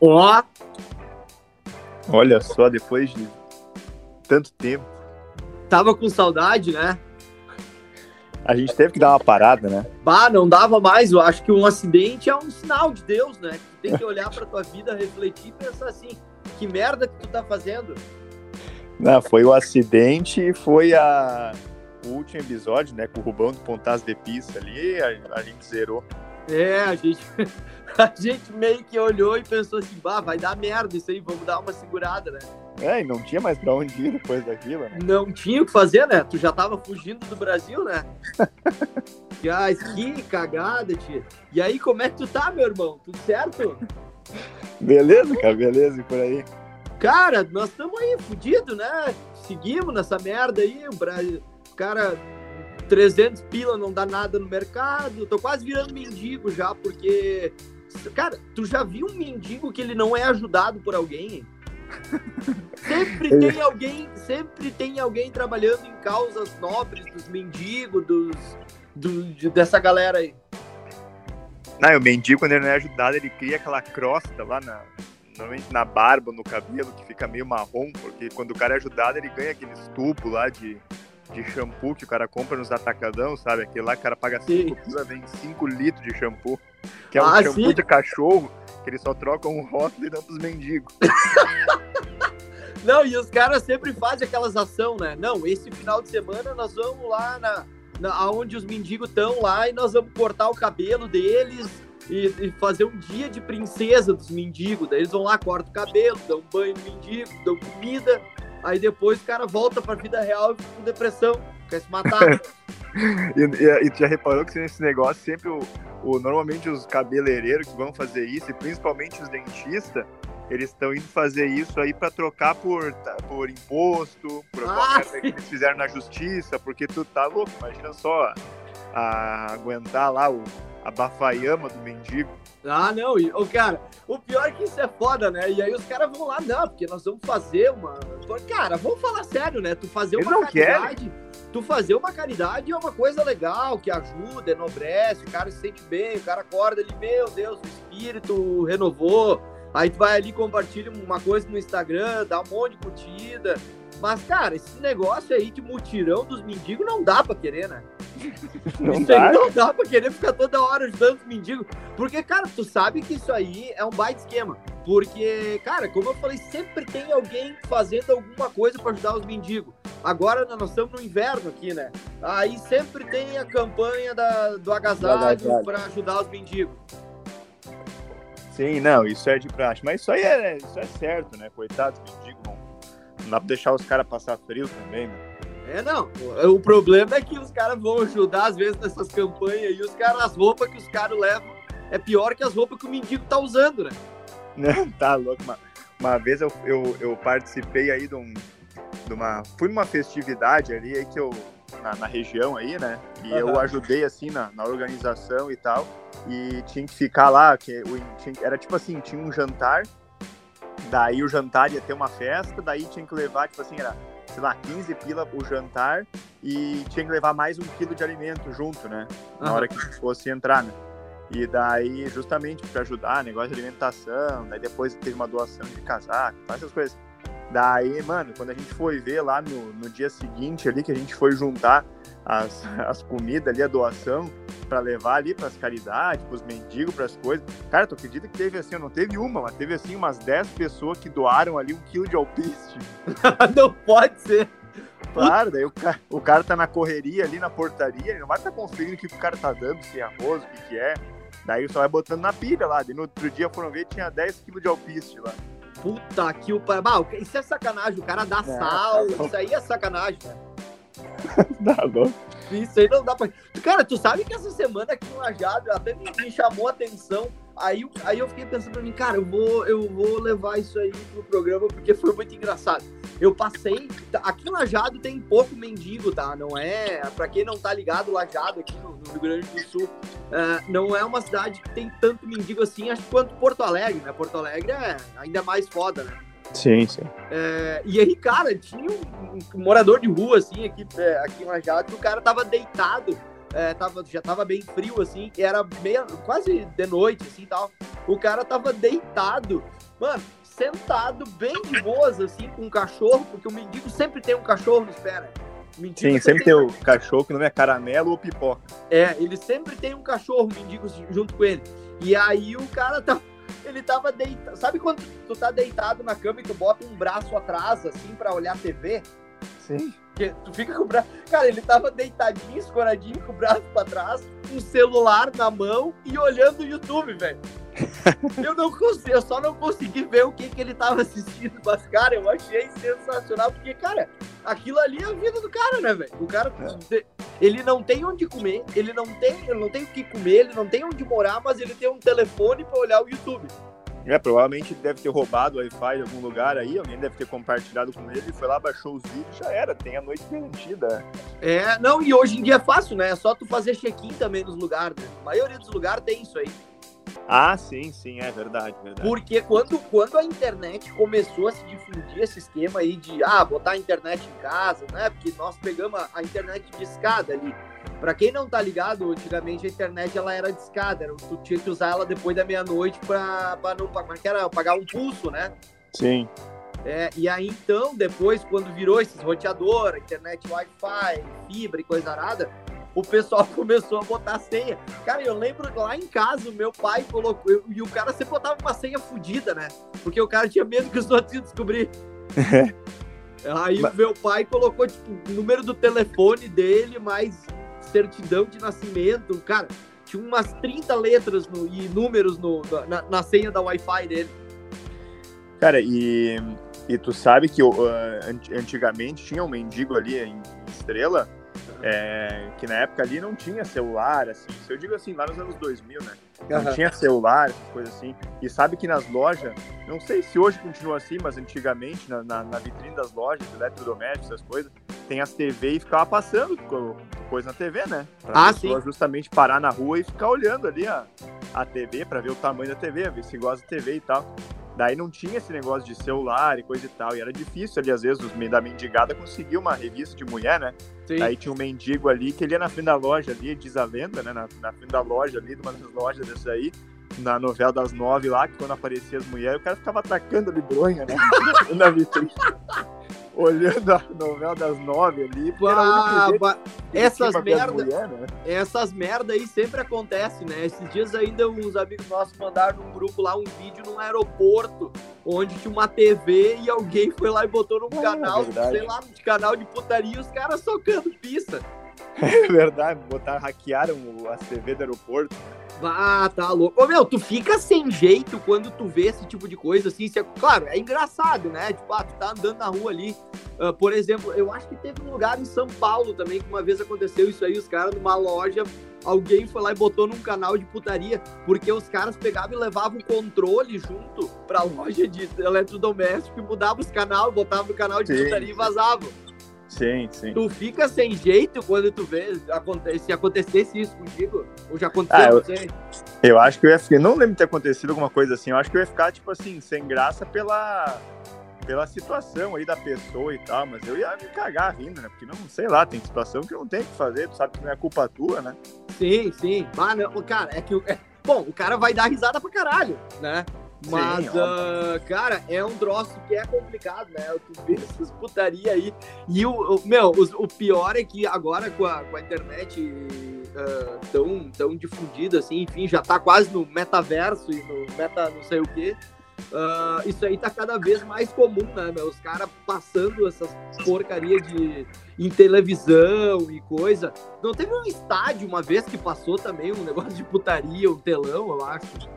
Ó, Olha só, depois de tanto tempo, tava com saudade, né? a gente teve que dar uma parada, né? Bah, não dava mais. Eu acho que um acidente é um sinal de Deus, né? Tu tem que olhar pra tua vida, refletir e pensar assim: que merda que tu tá fazendo? Não, foi o acidente e foi a... o último episódio, né? Com o Rubão do Pontas de Pista ali, a, a gente zerou. É, a gente, a gente meio que olhou e pensou assim: bah, vai dar merda isso aí, vamos dar uma segurada, né? É, e não tinha mais pra onde ir depois daquilo, né? Não tinha o que fazer, né? Tu já tava fugindo do Brasil, né? Ah, que cagada, tia. E aí, como é que tu tá, meu irmão? Tudo certo? Beleza, cara, beleza, e por aí. Cara, nós estamos aí fudidos, né? Seguimos nessa merda aí. O Brasil, cara, 300 pila não dá nada no mercado. Tô quase virando mendigo já, porque. Cara, tu já viu um mendigo que ele não é ajudado por alguém? Sempre tem alguém, sempre tem alguém trabalhando em causas nobres dos mendigos, dos, do, de- dessa galera aí. Não, o mendigo, quando ele não é ajudado, ele cria aquela crosta lá na. Normalmente na barba, no cabelo, que fica meio marrom, porque quando o cara é ajudado, ele ganha aqueles tubos lá de, de shampoo que o cara compra nos atacadão, sabe? Aquele lá que o cara paga Sim. 5 pila, vem 5 litros de shampoo. Que é um Ah, shampoo sim. de cachorro, que eles só trocam um rótulo e dão pros mendigos. Não, e os caras sempre fazem aquelas ações, né? Não, esse final de semana nós vamos lá na, na aonde os mendigos estão lá e nós vamos cortar o cabelo deles e, e fazer um dia de princesa dos mendigos. Daí eles vão lá, cortam o cabelo, dão banho no mendigo, dão comida. Aí depois o cara volta pra vida real e fica com depressão, quer se matar. E, e, e tu já reparou que nesse negócio sempre o, o- normalmente os cabeleireiros que vão fazer isso, e principalmente os dentistas, eles estão indo fazer isso aí pra trocar por, tá, por imposto, por alguma Ah, merda que eles fizeram na justiça, porque tu tá louco, imagina só a- aguentar lá o, a bafaiama do mendigo. Ah, não, e, ô, cara, o pior é que isso é foda, né? E aí os caras vão lá, não, porque nós vamos fazer uma. Cara, vamos falar sério, né? Tu fazer Eles uma não querem. caridade. Tu fazer uma caridade é uma coisa legal, que ajuda, enobrece, o cara se sente bem, o cara acorda ali, meu Deus, o espírito renovou. Aí tu vai ali, compartilha uma coisa no Instagram, dá um monte de curtida. Mas, cara, esse negócio aí de mutirão dos mendigos não dá pra querer, né? Não isso dá? aí não dá pra querer ficar toda hora ajudando os mendigos. Porque, cara, tu sabe que isso aí é um baita esquema. Porque, cara, como eu falei, sempre tem alguém fazendo alguma coisa pra ajudar os mendigos. Agora nós estamos no inverno aqui, né? Aí sempre tem a campanha da, do agasalho pra ajudar os mendigos. Sim, não, isso é de praxe. Mas isso aí é, isso é certo, né? Coitado dos mendigos, não, não dá pra deixar os caras passar frio também, né? É, não. O problema é que os caras vão ajudar, às vezes, nessas campanhas e os caras, as roupas que os caras levam é pior que as roupas que o mendigo tá usando, né? Não, tá louco. Uma, uma vez eu, eu, eu participei aí de, um, de uma. Fui numa festividade ali aí que eu. Na, na região aí, né? E eu Aham. ajudei assim na, na organização e tal. E tinha que ficar lá, que tinha- era tipo assim, tinha um jantar, daí o jantar ia ter uma festa, daí tinha que levar, tipo assim, era, sei lá, 15 pila o jantar e tinha que levar mais um quilo de alimento junto, né? na Aham. hora que fosse entrar, né? E daí, justamente para ajudar, negócio de alimentação, daí depois teve uma doação de casaco, essas coisas. Daí, mano, quando a gente foi ver lá no, no dia seguinte ali, que a gente foi juntar as, as comidas ali, a doação, para levar ali pras caridades, pros mendigos, pras coisas. Cara, tu acredita que teve assim, não teve uma, mas teve assim umas 10 pessoas que doaram ali um quilo de alpiste. não pode ser. Claro, daí o cara, o cara tá na correria ali na portaria, ele não vai estar conferindo o que o cara tá dando, se é arroz, o que, que é. Daí só vai botando na pilha lá. Daí no outro dia foram ver tinha 10 quilos de alpiste lá. Puta que o pai. Isso é sacanagem. O cara dá É, sal. tá isso aí é sacanagem, né? Tá louco? Isso aí não dá pra. Cara, tu sabe que essa semana aqui no Lajado até me, me chamou a atenção. Aí, aí eu fiquei pensando pra mim, cara, eu vou, eu vou levar isso aí pro programa porque foi muito engraçado. Eu passei. Aqui em Lajado tem pouco mendigo, tá? Não é. Pra quem não tá ligado, Lajado aqui no, no Rio Grande do Sul, é, não é uma cidade que tem tanto mendigo assim, acho quanto Porto Alegre, né? Porto Alegre é ainda mais foda, né? Sim, sim. É, e aí, cara, tinha um, um morador de rua, assim, aqui, é, aqui em Lajado, que o cara tava deitado, é, tava, já tava bem frio, assim, e era meia, quase de noite, assim, e tal. O cara tava deitado mano, sentado bem de boas, assim, com um cachorro, porque o mendigo sempre tem um cachorro pés, né? Mendigo Sim, sempre tem o cachorro que não é caramelo ou pipoca. É, ele sempre tem um cachorro mendigo junto com ele. E aí o cara tá. Ele tava deitado. Sabe quando tu tá deitado na cama e tu bota um braço atrás, assim, pra olhar a TV? Sim. Que tu fica com o braço. Cara, ele tava deitadinho, escoradinho, com o braço pra trás, um celular na mão e olhando o YouTube, velho. Eu não consegui, eu só não consegui ver o que, que ele tava assistindo, mas, cara, eu achei sensacional, porque, cara, aquilo ali é a vida do cara, né, velho? O cara, é. ele não tem onde comer, ele não tem, ele não tem o que comer, ele não tem onde morar, mas ele tem um telefone para olhar o YouTube. É, provavelmente deve ter roubado o Wi-Fi em algum lugar aí, alguém deve ter compartilhado com ele, foi lá, baixou os vídeos, já era, tem a noite garantida. É, não, e hoje em dia é fácil, né? É só tu fazer check-in também nos lugares, né? A maioria dos lugares tem isso aí. Ah, sim, sim, é verdade, verdade. Porque quando, quando a internet começou a se difundir esse esquema aí de, ah, botar a internet em casa, né? Porque nós pegamos a, a internet de escada ali. Para quem não tá ligado, antigamente a internet ela era de escada, era, tu tinha que usar ela depois da meia-noite para não pagar, é era pagar um pulso, né? Sim. É, e aí então, depois, quando virou esses roteador, internet Wi-Fi, fibra e coisa arada, o pessoal começou a botar senha. Cara, eu lembro lá em casa, o meu pai colocou. E o cara sempre botava uma senha fodida, né? Porque o cara tinha medo que os outros iam descobrir. Aí o meu pai colocou, tipo, o número do telefone dele, mais certidão de nascimento. Cara, tinha umas 30 letras no, e números no, na, na senha da Wi-Fi dele. Cara, e, e tu sabe que uh, antigamente tinha um mendigo ali em Estrela é, que na época ali não tinha celular, assim. Se eu digo assim, lá nos anos 2000, né? Não uhum. tinha celular, essas coisas assim. E sabe que nas lojas, não sei se hoje continua assim, mas antigamente, na, na, na vitrine das lojas, eletrodomésticos, essas coisas, tem as TV e ficava passando coisa na TV, né? Pra ah, sim. justamente parar na rua e ficar olhando ali a, a TV para ver o tamanho da TV, ver se gosta da TV e tal. Daí não tinha esse negócio de celular e coisa e tal. E era difícil ali, às vezes, os da mendigada conseguir uma revista de mulher, né? Sim. Daí tinha um mendigo ali que ele ia na frente da loja ali, diz a lenda, né? Na, na frente da loja ali, de uma das lojas dessa aí, na novela das nove lá, que quando aparecia as mulheres, o cara ficava atacando a libronha, né? na vitrine olhando a novela das nove ali. Bah, bah, essas merda, né? essas merda aí sempre acontece, né? Esses dias ainda uns amigos nossos mandaram num grupo lá um vídeo num aeroporto onde tinha uma TV e alguém foi lá e botou num ah, canal, é sei lá, de canal de putaria, os caras socando pista. É verdade, botar, hackearam a TV do aeroporto. Ah, tá louco. Ô, meu, tu fica sem jeito quando tu vê esse tipo de coisa, assim. É, claro, é engraçado, né? Tipo, ah, tu tá andando na rua ali. Uh, por exemplo, eu acho que teve um lugar em São Paulo também que uma vez aconteceu isso aí. Os caras numa loja, alguém foi lá e botou num canal de putaria, porque os caras pegavam e levavam o controle junto pra loja de eletrodoméstico e mudavam os canais, botavam o canal de Sim. putaria e vazavam. Sim, sim. Tu fica sem jeito quando tu vê se acontecesse isso contigo? Ou já aconteceu, ah, eu, não sei. Eu acho que eu ia ficar. Não lembro de ter acontecido alguma coisa assim. Eu acho que eu ia ficar, tipo assim, sem graça pela. Pela situação aí da pessoa e tal, mas eu ia me cagar rindo, né? Porque não, sei lá, tem situação que não tem o que fazer, tu sabe que não é culpa tua, né? Sim, sim. Mas não, cara, é que. É, bom, o cara vai dar risada pra caralho, né? Mas, Sim, uh, cara, é um troço que é complicado, né? Tu vê essas putaria aí. E o, o meu, o, o, pior é que agora com a, com a internet uh, tão, tão difundida, assim, enfim, já tá quase no metaverso e no meta não sei o quê. Uh, isso aí tá cada vez mais comum, né, meu? Os caras passando essas porcaria de em televisão e coisa. Não teve um estádio uma vez que passou também um negócio de putaria, um telão, eu acho.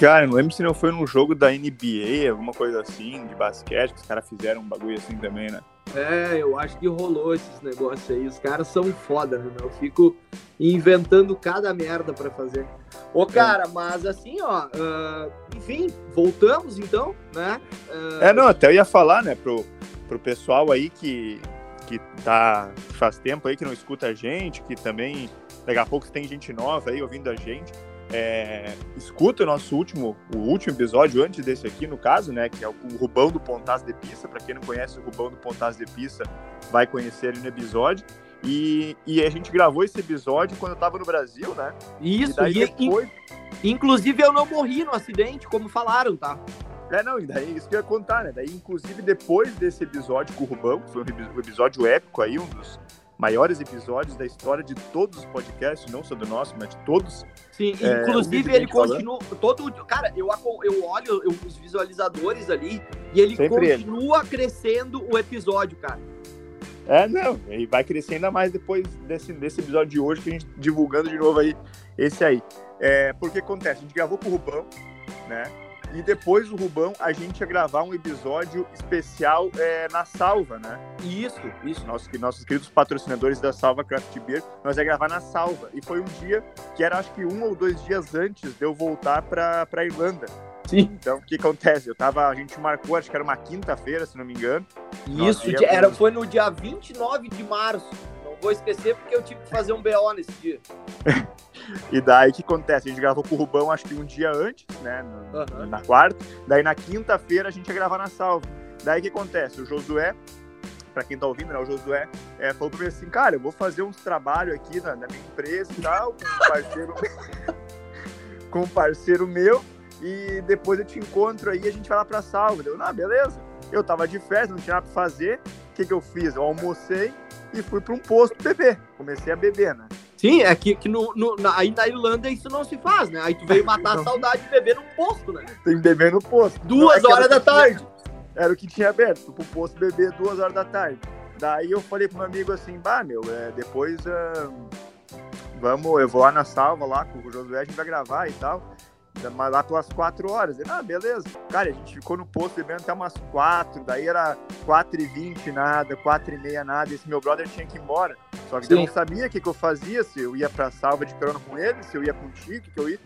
Cara, não lembro se não foi num jogo da NBA, alguma coisa assim, de basquete, que os caras fizeram um bagulho assim também, né? É, eu acho que rolou esses negócios aí. Os caras são foda, né? Eu fico inventando cada merda para fazer. Ô, cara, é. mas assim, ó, uh, enfim, voltamos então, né? Uh... É, não, até eu ia falar, né, pro, pro pessoal aí que, que tá faz tempo aí que não escuta a gente, que também daqui a pouco tem gente nova aí ouvindo a gente. É, escuta o nosso último, o último episódio antes desse aqui, no caso, né? Que é o, o Rubão do Pontaz de Pista. Para quem não conhece o Rubão do Pontaz de Pista, vai conhecer ele no episódio. E, e a gente gravou esse episódio quando eu tava no Brasil, né? Isso, e, e depois... inclusive eu não morri no acidente, como falaram, tá? É, não, e daí isso que eu ia contar, né? Daí, inclusive, depois desse episódio com o Rubão, que foi um episódio épico aí, um dos maiores episódios da história de todos os podcasts, não só do nosso, mas de todos. Sim, é, inclusive ele continua. Todo, cara, eu, eu olho eu, os visualizadores ali e ele Sempre continua ele. crescendo o episódio, cara. É, não, e vai crescer ainda mais depois desse, desse episódio de hoje, que a gente divulgando de novo aí esse aí. É, porque acontece, a gente gravou com o Rubão, né? E depois do Rubão, a gente ia gravar um episódio especial é, na Salva, né? Isso, isso. Nossos, nossos queridos patrocinadores da Salva Craft Beer, nós ia gravar na Salva. E foi um dia que era, acho que um ou dois dias antes de eu voltar pra, pra Irlanda. Sim. Então, o que acontece? Eu tava, a gente marcou, acho que era uma quinta-feira, se não me engano. Isso, era, foi no dia 29 de março. Vou esquecer porque eu tive que fazer um BO nesse dia. E daí o que acontece? A gente gravou com o Rubão acho que um dia antes, né? No, uhum. Na quarta. Daí na quinta-feira a gente ia gravar na salva. Daí o que acontece? O Josué, para quem tá ouvindo, né? O Josué é, falou pra mim assim, cara, eu vou fazer uns trabalhos aqui na, na, minha empresa e tal, com um parceiro, com um parceiro meu, e depois eu te encontro aí e a gente vai lá pra salva. Deu, ah, beleza. Eu tava de festa, não tinha nada pra fazer. O que, que eu fiz? Eu almocei e fui para um posto beber. Comecei a beber, né? Sim, é que, que no, no, na, aí na Irlanda isso não se faz, né? Aí tu veio matar a saudade de beber no posto, né? Tem que beber no posto. Duas horas da tarde. Tinha, era o que tinha aberto, pro posto beber duas horas da tarde. Daí eu falei pro meu amigo assim, bah, meu, é, depois uh, vamos, eu vou lá na salva lá com o Josué, a gente vai gravar e tal mas lá pelas quatro horas. Ele, ah, beleza. Cara, a gente ficou no posto bebendo até umas quatro, daí era quatro e vinte nada, quatro e meia nada, e esse meu brother tinha que ir embora. Só que Sim. eu não sabia o que, que eu fazia, se eu ia pra salva de carona com ele, se eu ia contigo, o que, que eu ia.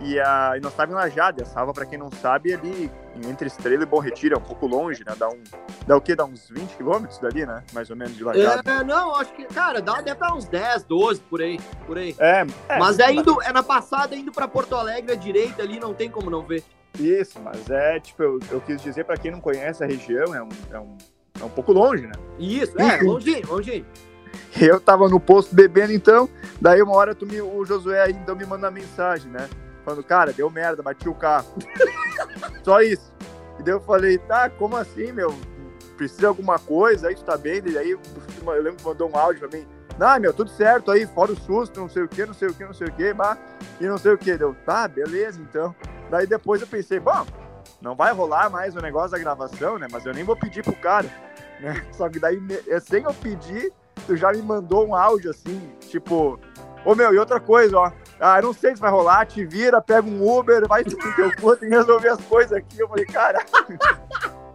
E, a, e nós estávamos em Lajada, a pra quem não sabe, é ali entre Estrela e Bom Retiro, é um pouco longe, né? Dá um. Dá o quê? Dá uns 20 quilômetros dali, né? Mais ou menos de Lajada. É, não, acho que, cara, dá, deve dar uns 10, 12 por aí. Por aí. É, é Mas é indo, é na passada, indo pra Porto Alegre à direita ali, não tem como não ver. Isso, mas é, tipo, eu, eu quis dizer pra quem não conhece a região, é um, é um, é um pouco longe, né? Isso, é, longe, longe. Eu tava no posto bebendo, então, daí uma hora tu me, o Josué então me manda mensagem, né? Falando, cara, deu merda, bati o carro. Só isso. E daí eu falei, tá, como assim, meu? Precisa de alguma coisa? Aí tu tá bem? E aí eu lembro que mandou um áudio pra mim. Não, meu, tudo certo aí, fora o susto, não sei o que, não sei o que, não sei o que, bah, e não sei o que. Deu, tá, beleza, então. Daí depois eu pensei, bom, não vai rolar mais o negócio da gravação, né? Mas eu nem vou pedir pro cara, né? Só que daí, sem eu pedir, tu já me mandou um áudio assim, tipo, ô meu, e outra coisa, ó. Ah, não sei se vai rolar, te vira, pega um Uber, vai pro teu cu, tem que resolver as coisas aqui. Eu falei, cara.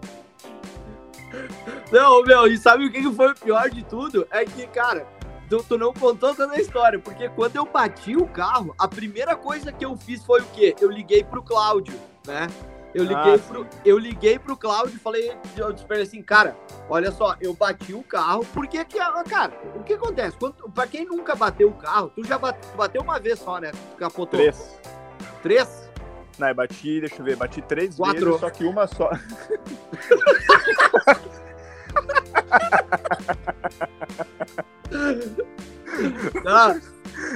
Não, meu, e sabe o que foi o pior de tudo? É que, cara, tu, tu, não contou toda a história, porque quando eu bati o carro, a primeira coisa que eu fiz foi o quê? Eu liguei pro Cláudio, né? Eu liguei, ah, pro, eu liguei pro Cláudio e falei, eu disse assim, cara, olha só, eu bati o carro, porque que, ah, cara, o que acontece? Quando, pra quem nunca bateu o carro, tu já bate, bateu uma vez só, né? Tu capotou. Três. Três? Não, eu bati, deixa eu ver, bati três Quatro. vezes, só que uma só. ah.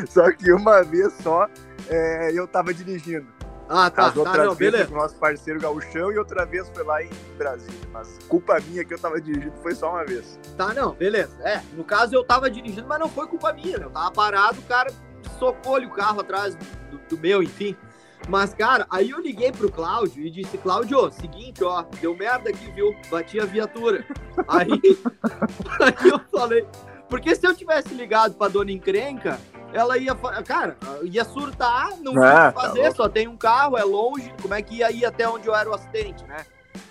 Só que uma vez só é, eu tava dirigindo. Ah, tá. Tá, outras não, vezes beleza. com o nosso parceiro Gauchão e outra vez foi lá em Brasília. Mas culpa minha que eu tava dirigindo foi só uma vez. Tá, não, beleza. É, no caso eu tava dirigindo, mas não foi culpa minha, né? Eu tava parado, o cara socou-lhe o carro atrás do, do, meu, enfim. Mas, cara, aí eu liguei pro Cláudio e disse, Cláudio, seguinte, ó, deu merda aqui, viu? Bati a viatura. aí, aí eu falei, porque se eu tivesse ligado pra dona encrenca, ela ia, cara, ia surtar, não ia ah, tá fazer, tá só tem um carro, é longe, como é que ia ir até onde eu era o acidente, né?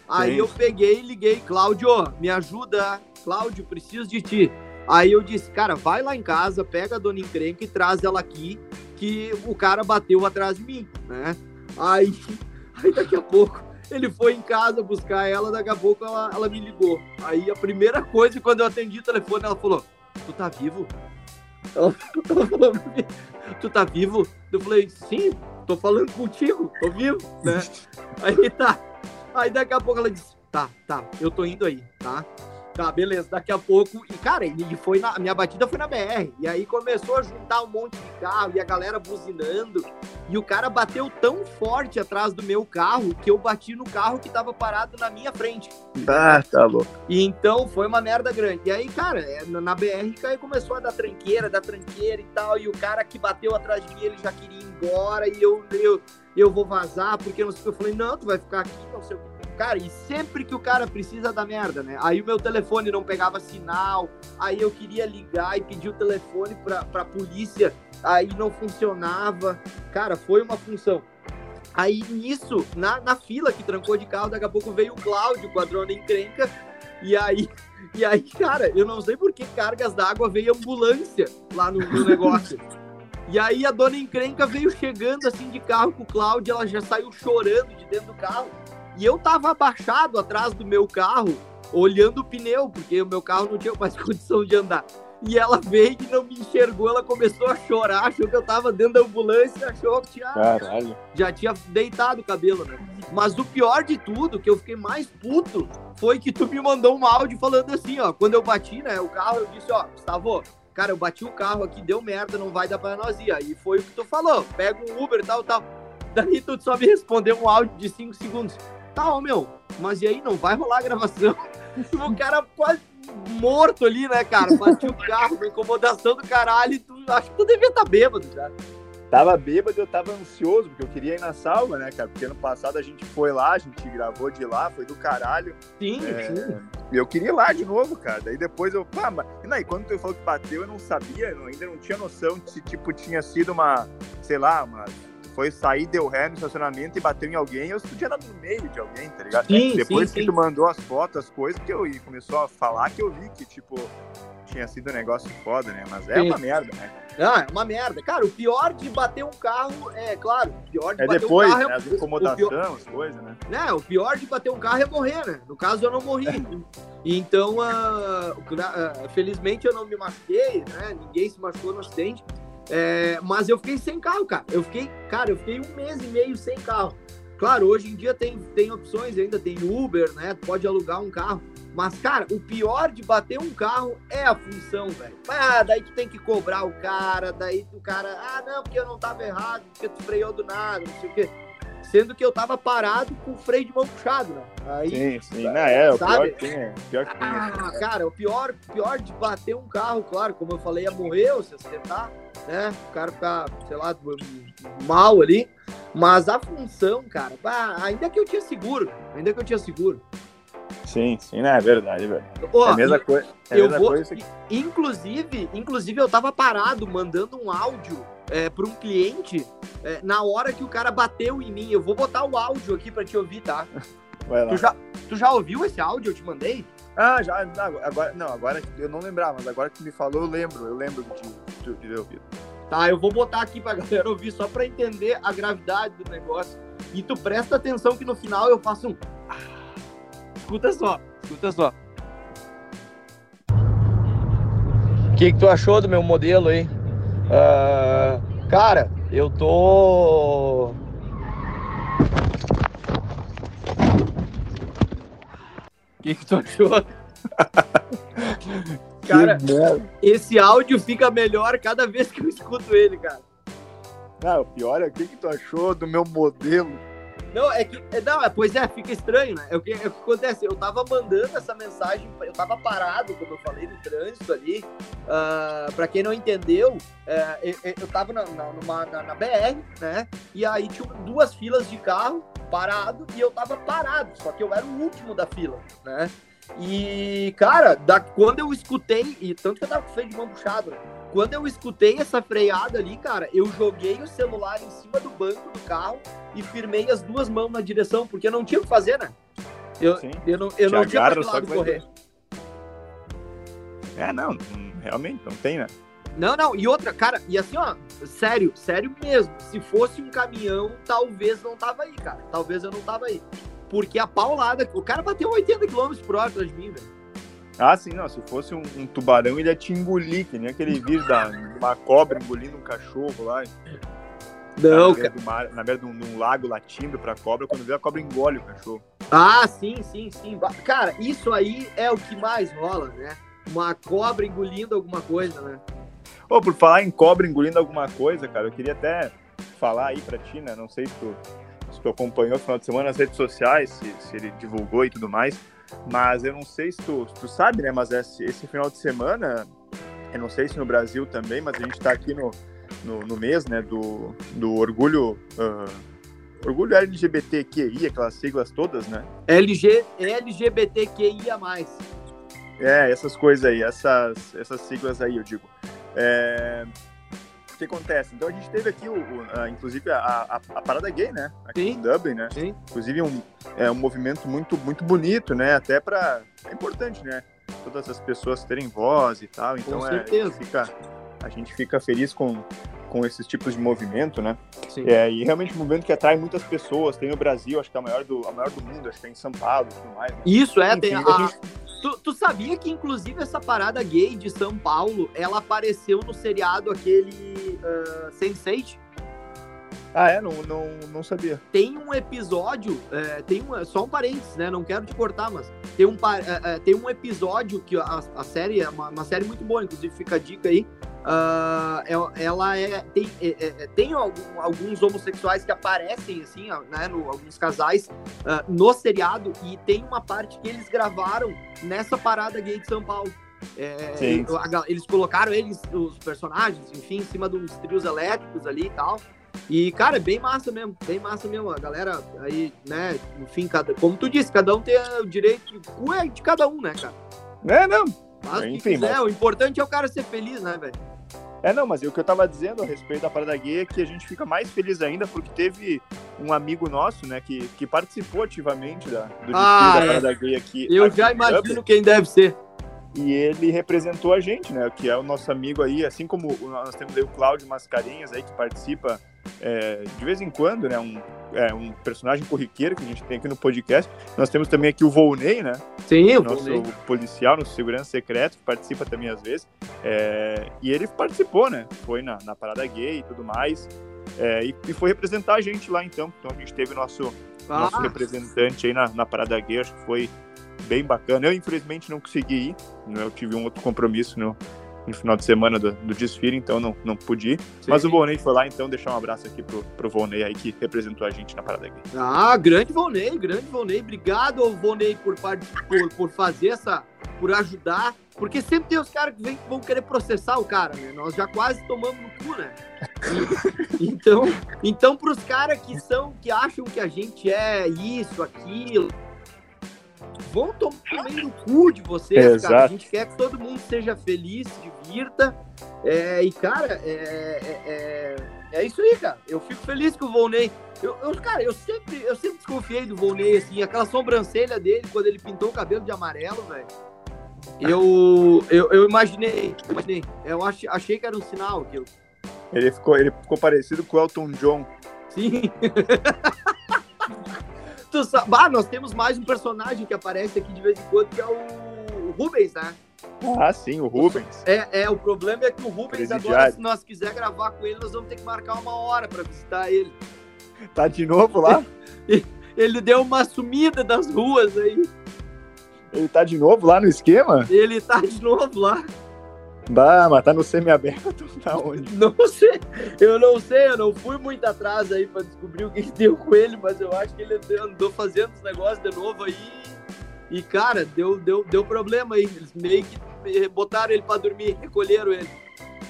Aí Sim. eu peguei e liguei, Cláudio, me ajuda, Cláudio, preciso de ti. Aí eu disse, cara, vai lá em casa, pega a dona encrenca e traz ela aqui, que o cara bateu atrás de mim, né? Aí, aí daqui a pouco ele foi em casa buscar ela, daqui a pouco ela, ela me ligou. Aí a primeira coisa, quando eu atendi o telefone, ela falou, tu tá vivo? Ela, falou, tu tá vivo? Eu falei, sim, tô falando contigo, tô vivo, né? Aí tá. Aí daqui a pouco ela disse, tá, tá, eu tô indo aí, tá? Tá, beleza, daqui a pouco. E, cara, ele foi na. Minha batida foi na BR. E aí começou a juntar um monte de carro e a galera buzinando. e o cara bateu tão forte atrás do meu carro que eu bati no carro que tava parado na minha frente. Ah, tá louco. E então foi uma merda grande. E aí, cara, é, na BR aí começou a dar tranqueira, dar tranqueira e tal. E o cara que bateu atrás de mim, ele já queria ir embora. E eu, eu, eu vou vazar, porque não sei o que. Eu falei, não, tu vai ficar aqui, não sei o que. Cara, e sempre que o cara precisa da merda, né? Aí o meu telefone não pegava sinal, aí eu queria ligar e pedir o telefone pra, pra polícia, aí não funcionava. Cara, foi uma função. Aí nisso, na, na fila que trancou de carro, daqui a pouco veio o Cláudio com a drone encrenca, e aí, e aí, cara, eu não sei por que cargas d'água veio ambulância lá no, no negócio. E aí a dona encrenca veio chegando assim de carro com o Cláudio, ela já saiu chorando de dentro do carro. E eu tava abaixado atrás do meu carro, olhando o pneu, porque o meu carro não tinha mais condição de andar. E ela veio e não me enxergou, ela começou a chorar, achou que eu tava dentro da ambulância, achou que tinha. Caralho. Já tinha deitado o cabelo, né? Mas o pior de tudo, que eu fiquei mais puto, foi que tu me mandou um áudio falando assim, ó. Quando eu bati, né, o carro, eu disse, ó, Gustavo, cara, eu bati o carro aqui, deu merda, não vai dar pra nós ir. Aí foi o que tu falou, pega um Uber, tal, tal. Daí tu só me respondeu um áudio de 5 segundos. Tá, ó, meu, mas e aí, não vai rolar a gravação? o cara quase morto ali, né, cara? Bati o carro, uma incomodação do caralho. Tu, acho que tu devia estar tá bêbado já. Tava bêbado, eu tava ansioso, porque eu queria ir na salva, né, cara? Porque ano passado a gente foi lá, a gente gravou de lá, foi do caralho. Sim, É, sim. Eu queria ir lá de novo, cara. Daí depois eu. Pá, mas. E aí, quando tu falou que bateu, eu não sabia, eu ainda não tinha noção de se, tipo, tinha sido uma. Sei lá, uma. Foi sair, deu ré no estacionamento e bateu em alguém, eu tinha dado no meio de alguém, tá ligado? Sim, depois sim, que sim. tu mandou as fotos, as coisas, que eu e começou a falar que eu vi que, tipo, tinha sido um negócio foda, né? Mas é uma merda, né? Ah, é uma merda. Cara, o pior de bater um carro, é claro, o pior de É bater depois, um carro né? As o pior, as coisas, né? né, o pior de bater um carro é morrer, né? No caso, eu não morri. Então, ah, felizmente eu não me machuquei, né? Ninguém se machucou no acidente. É, mas eu fiquei sem carro, cara. Eu fiquei, cara, eu fiquei um mês e meio sem carro. Claro, hoje em dia tem, tem opções ainda, tem Uber, né? Pode alugar um carro. Mas, cara, o pior de bater um carro é a função, velho. Ah, daí tu tem que cobrar o cara, daí o cara, ah, não, porque eu não tava errado, porque tu freou do nada, não sei o quê. Sendo que eu tava parado com o freio de mão puxado, né? Aí, Sim, sim. Não, é, o pior que o Pior que ah, cara, o pior, pior de bater um carro, claro, como eu falei, é morrer ou se acertar, né? O cara ficar, sei lá, mal ali. Mas a função, cara, bah, ainda que eu tinha seguro, ainda que eu tinha seguro. Sim, sim, não, é verdade, verdade. Ó, é a mesma coisa. É eu mesma vou, coisa que... inclusive, inclusive eu tava parado mandando um áudio é, para um cliente é, na hora que o cara bateu em mim. Eu vou botar o áudio aqui para te ouvir, tá? Vai lá. Tu já, tu já ouviu esse áudio? Eu te mandei? Ah, já, não, agora, não, agora eu não lembrava, mas agora que me falou, eu lembro, eu lembro de, de, de ter ouvido. Tá, eu vou botar aqui pra galera ouvir só pra entender a gravidade do negócio. E tu presta atenção que no final eu faço um. Ah, Escuta só, escuta só. O que, que tu achou do meu modelo aí? Ah, cara, eu tô. O que, que tu achou? Cara, esse áudio fica melhor cada vez que eu escuto ele, cara. Não, o pior é o que, que tu achou do meu modelo. Não, é que. é, Não, é, pois é, fica estranho, né? É o que, é o que acontece. Eu tava mandando essa mensagem, eu tava parado, como eu falei, no trânsito ali. Ah, pra quem não entendeu, é, eu, eu tava na, na, numa- na- na BR, né? E aí tinha duas filas de carro parado e eu tava parado, só que eu era o último da fila, né? E, cara, da, quando eu escutei, e tanto que eu tava com o freio de mão puxado, né? Quando eu escutei essa freada ali, cara, eu joguei o celular em cima do banco do carro e firmei as duas mãos na direção, porque não tinha o que fazer, né? Eu, Sim. eu não, eu Te não tinha pra que lado correr. É, não, realmente, não tem, né? Não, não, e outra, cara, e assim, ó, sério, sério mesmo, se fosse um caminhão, talvez não tava aí, cara. Talvez eu não tava aí. Porque a paulada, o cara bateu 80 km por hora atrás de mim, velho. Ah, sim, não. Se fosse um, um tubarão, ele ia te engolir, que nem aquele vídeo da de uma cobra engolindo um cachorro lá. Não, na cara. beira, mar, na beira de um, de um lago latindo pra cobra, quando vê a cobra engole o cachorro. Ah, sim, sim, sim. Cara, isso aí é o que mais rola, né? Uma cobra engolindo alguma coisa, né? Ô, por falar em cobra engolindo alguma coisa, cara, eu queria até falar aí pra ti, né? Não sei se tu, se tu acompanhou o final de semana nas redes sociais, se, se ele divulgou e tudo mais, mas eu não sei se tu, tu sabe, né? Mas esse, esse final de semana, eu não sei se no Brasil também, mas a gente tá aqui no, no, no mês, né? Do, do orgulho. Uh, Orgulho LGBTQI, aquelas siglas todas, né? LG, LGBTQIA. É, essas coisas aí, essas, essas siglas aí, eu digo. É... O que acontece? Então a gente teve aqui, o, o a, inclusive, a, a, a, parada gay, né? Aqui Sim. em Dublin, né? Sim. Inclusive um, é um movimento muito, muito bonito, né? Até para É importante, né? Todas as pessoas terem voz e tal. Então com é, certeza. A, gente fica, a gente fica feliz com, com esses tipos de movimento, né? Sim. É, e realmente um movimento que atrai muitas pessoas. Tem no Brasil, acho que é a maior do, a maior do mundo, acho que é em São Paulo e tudo mais. Né? Isso, é. Enfim, tem a, a gente... tu, tu, sabia que, inclusive, essa parada gay de São Paulo, ela apareceu no seriado aquele uh, Sense8? Ah, é? Não, não, não sabia. Tem um episódio, é, tem um, só um parênteses, né? Não quero te cortar, mas tem um, é, é, tem um episódio que a, a série é uma, uma, série muito boa, inclusive fica a dica aí, uh, ela é tem, é, é, é, tem alguns homossexuais que aparecem assim, né, no, alguns casais uh, no seriado e tem uma parte que eles gravaram nessa parada gay de São Paulo. É, eles colocaram eles, os personagens, enfim, em cima de uns trios elétricos ali e tal. E, cara, é bem massa mesmo, bem massa mesmo. A galera aí, né, enfim, cada, como tu disse, cada um tem o direito, o é de cada um, né, cara? É, não. Mas enfim, quiser, mas... o importante é o cara ser feliz, né, velho? É, não, mas o que eu tava dizendo a respeito da parada gay é que a gente fica mais feliz ainda porque teve um amigo nosso, né, que, que participou ativamente da, do ah, da é. parada gay aqui. Eu aqui já imagino quem deve ser. E ele representou a gente, né, que é o nosso amigo aí, assim como nós temos aí o Cláudio Mascarenhas aí, que participa é, de vez em quando, né, um, é, um personagem corriqueiro que a gente tem aqui no podcast. Nós temos também aqui o Volney, né? Sim, o nosso Volney. policial, nosso segurança secreto, que participa também às vezes. É, e ele participou, né? Foi na, na parada gay e tudo mais. É, e, e, foi representar a gente lá então. Então a gente teve nosso, ah. nosso representante aí na, na parada gay, acho que foi bem bacana. Eu, infelizmente, não consegui ir, né? eu tive um outro compromisso no, no final de semana do, do desfile, então não, não pude ir. Sim. Mas o Volney foi lá, então deixar um abraço aqui pro, pro Volney aí que representou a gente na parada aqui. Ah, grande Volney, grande Volney. Obrigado, Volney, por, por, por fazer essa, por ajudar. Porque sempre tem os caras que, vem, que vão querer processar o cara, né? Nós já quase tomamos no cu, né? E, então, então para os caras que são, que acham que a gente é isso, aquilo, vão tomar meio no cu de vocês, é, cara. A gente quer que todo mundo seja feliz, se divirta. É, e, cara, é, é, é, é, isso aí, cara. Eu fico feliz com o Volney. Eu, eu, cara, eu sempre, eu sempre desconfiei do Volney, assim, aquela sobrancelha dele quando ele pintou o cabelo de amarelo, velho. Eu, eu, eu imaginei, imaginei. Eu achei, achei que era um sinal aquilo. Ele ficou, ele ficou parecido com o Elton John. Sim. Tu sabe... Ah, nós temos mais um personagem que aparece aqui de vez em quando, que é o Rubens, né? Ah, sim, o Rubens. É, é, o problema é que o Rubens agora, se nós quiser gravar com ele, nós vamos ter que marcar uma hora para visitar ele. Tá de novo lá? ele deu uma sumida das ruas aí. Ele tá de novo lá no esquema? Ele tá de novo lá. Bah, mas tá no semi-aberto, tá onde? Não sei, eu não sei, eu não fui muito atrás aí pra descobrir o que, que deu com ele, mas eu acho que ele andou fazendo os negócios de novo aí. E, cara, deu, deu, deu problema aí. Eles meio que botaram ele pra dormir, recolheram ele.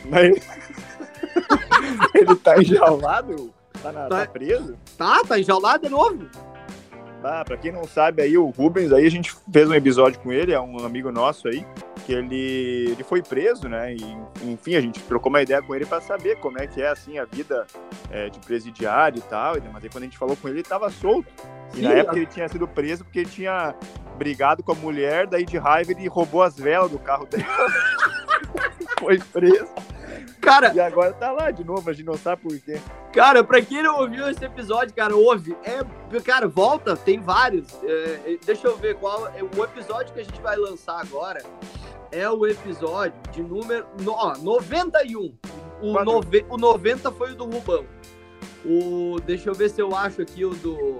Mas ele tá enjaulado? Tá, na, tá, tá preso? Tá, tá enjaulado de novo. Ah, pra quem não sabe aí, o Rubens aí, a gente fez um episódio com ele, é um amigo nosso aí, que ele, ele foi preso, né? E, enfim, a gente trocou uma ideia com ele para saber como é que é, assim, a vida é, de presidiário e tal. Mas aí quando a gente falou com ele, ele tava solto. E Sim, na época ele tinha sido preso porque ele tinha brigado com a mulher, daí de raiva ele roubou as velas do carro dela. foi preso. Cara, e agora tá lá de novo, a gente não sabe por quê. Cara, pra quem não ouviu esse episódio, cara, ouve. É, cara, volta, tem vários. É deixa eu ver qual. É, o episódio que a gente vai lançar agora é o episódio de número ó, 91. O, nove, o 90 foi o do Rubão. O, deixa eu ver se eu acho aqui o do.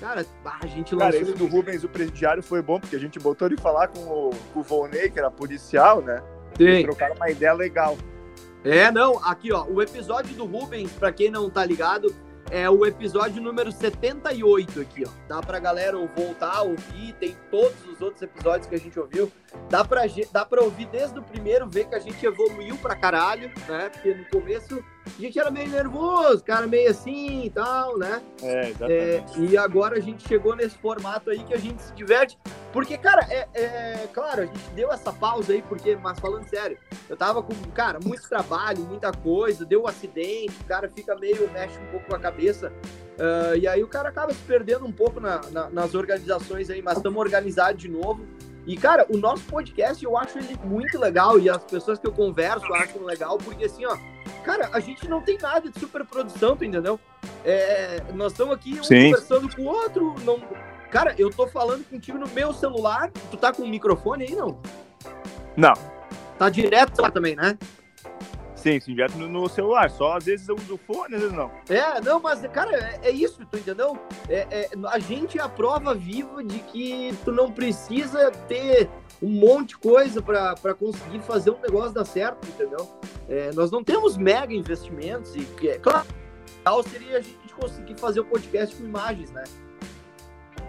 Cara, a gente Cara, esse do Rubens, o presidiário, foi bom, porque a gente botou ele falar com o, com o Volney, que era policial, né? Sim. trocaram uma ideia legal. É, não, aqui ó, o episódio do Rubens, para quem não tá ligado, é o episódio número 78 aqui, ó. Dá pra galera voltar ouvir, tem todos os outros episódios que a gente ouviu. Dá pra, dá pra ouvir desde o primeiro, ver que a gente evoluiu pra caralho, né? Porque no começo a gente era meio nervoso, cara meio assim e tal, né? É, exatamente. É, e agora a gente chegou nesse formato aí que a gente se diverte. Porque, cara, é, é, claro, a gente deu essa pausa aí, porque, mas falando sério, eu tava com, cara, muito trabalho, muita coisa, deu um acidente, o cara fica meio, mexe um pouco com a cabeça. Uh, e aí o cara acaba se perdendo um pouco na, na, nas organizações aí, mas estamos organizados de novo. E, cara, o nosso podcast eu acho ele muito legal e as pessoas que eu converso acham legal, porque assim, ó, cara, a gente não tem nada de superprodução, tu entendeu? É, nós estamos aqui um Sim. conversando com o outro. Não... Cara, eu tô falando contigo no meu celular. Tu tá com o microfone aí, não? Não. Tá direto lá também, né? Sim, sim, direto no, no, celular. Só às vezes eu uso o fone, às vezes não. É, não, mas, cara, é, é isso, tu entendeu? É, é, a gente é a prova viva de que tu não precisa ter um monte de coisa para conseguir fazer um negócio dar certo, entendeu? É, nós não temos mega investimentos e, é, claro, ideal seria a gente conseguir fazer o podcast com imagens, né?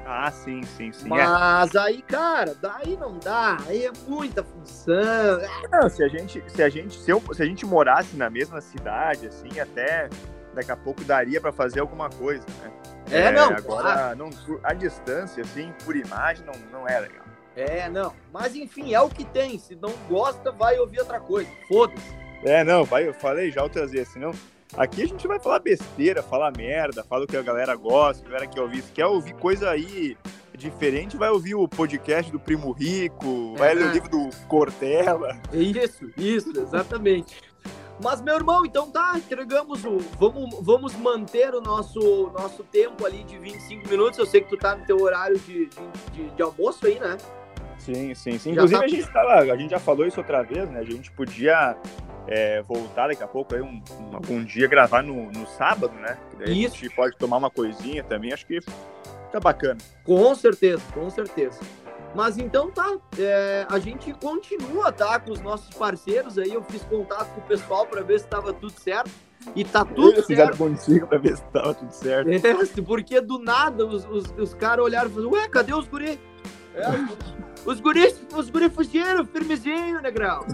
Ah, sim, sim, sim. É. Mas é. aí, cara, daí não dá, aí é muita função. Não, se a gente, se a gente, se, eu, se a gente morasse na mesma cidade, assim, até daqui a pouco daria para fazer alguma coisa, né? É, é não. Agora, não, a distância, assim, por imagem, não, não é legal. É, não. Mas enfim, é o que tem. Se não gosta, vai ouvir outra coisa. Foda-se. É, não, vai, eu falei já outras vezes, senão Aqui a gente vai falar besteira, falar merda, fala o que a galera gosta, a galera quer ouvir. Se quer ouvir coisa aí diferente, vai ouvir o podcast do Primo Rico, vai ler o é. livro do Cortella. Isso, isso, exatamente. Mas, meu irmão, então tá, entregamos o. Vamos, vamos manter o nosso, nosso tempo ali de 25 minutos. Eu sei que tu tá no teu horário de, de, de almoço aí, né? Sim, sim, sim. Inclusive, tá... a, gente tava, a gente já falou isso outra vez, né? A gente podia é, voltar daqui a pouco aí um, um, algum dia gravar no, no sábado, né? A gente pode tomar uma coisinha também, acho que tá bacana. Com certeza, com certeza. Mas então tá, é, a gente continua, tá, com os nossos parceiros aí, eu fiz contato com o pessoal para ver se estava tudo certo. E tá tudo eu certo. contigo pra ver se tava tudo certo. É, porque do nada os, os, os caras olharam e falaram, ué, cadê os guri? É, os guris, os guri fugiram, firmezinho, negrão.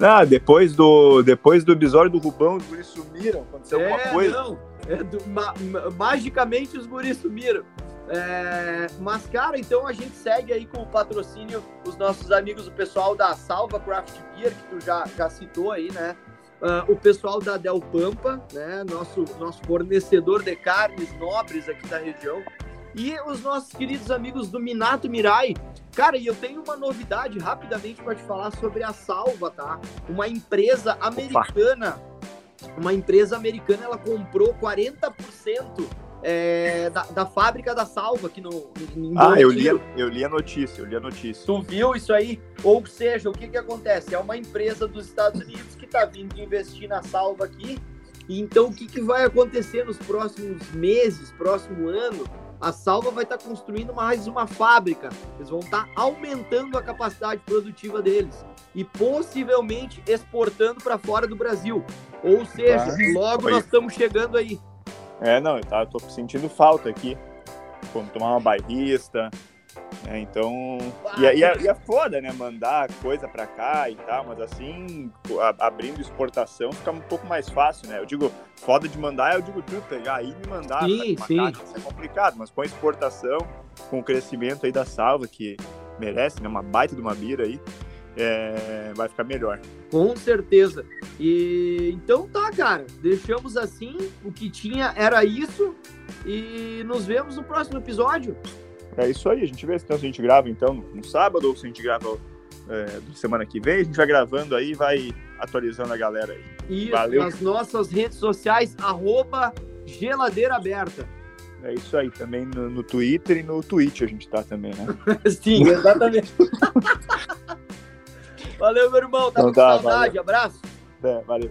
Ah, depois do, depois do episódio do Rubão, os guris sumiram, aconteceu é, alguma coisa. Não, é do, ma, magicamente os guris sumiram. É, mas, cara, então a gente segue aí com o patrocínio, os nossos amigos, o pessoal da Salva Craft Beer, que tu já, já citou aí, né? Uh, o pessoal da Del Pampa, né? Nosso, nosso fornecedor de carnes nobres aqui da região. E os nossos queridos amigos do Minato Mirai. Cara, e eu tenho uma novidade rapidamente para te falar sobre a Salva, tá? Uma empresa americana. Uma empresa americana, ela comprou 40% é, da, da, fábrica da Salva aqui no. Em ah, eu li, eu li a notícia, eu li a notícia. Tu viu isso aí? Ou seja, o que que acontece? É uma empresa dos Estados Unidos que tá vindo investir na Salva aqui. Então, o que, que vai acontecer nos próximos meses, próximo ano? A Salva vai estar tá construindo mais uma fábrica. Eles vão estar tá aumentando a capacidade produtiva deles e possivelmente exportando para fora do Brasil. Ou seja, logo nós estamos chegando aí. É, não, eu tá, tô sentindo falta aqui. Como tomar uma bairrista, é, então. E, e, é, e, é foda, né? Mandar coisa pra cá e tal, mas assim, a, abrindo exportação fica um pouco mais fácil, né? Eu digo, foda de mandar, eu digo tu pegar aí e me mandar. Sim, sim. Casa, isso é complicado, mas com a exportação, com o crescimento aí da salva, que merece, né? Uma baita de uma bira aí. É, vai ficar melhor. Com certeza. E então tá, cara. Deixamos assim. O que tinha era isso. E nos vemos no próximo episódio. É isso aí, a gente vê se a gente grava então no sábado ou se a gente grava é, semana que vem. A gente vai gravando aí vai atualizando a galera aí. Isso, Valeu. nas nossas redes sociais, arroba geladeira aberta. É isso aí, também no, no Twitter e no Twitch a gente tá também, né? Sim, exatamente. valeu, meu irmão. Tá então, com tá, saudade. Valeu. Abraço. É, valeu.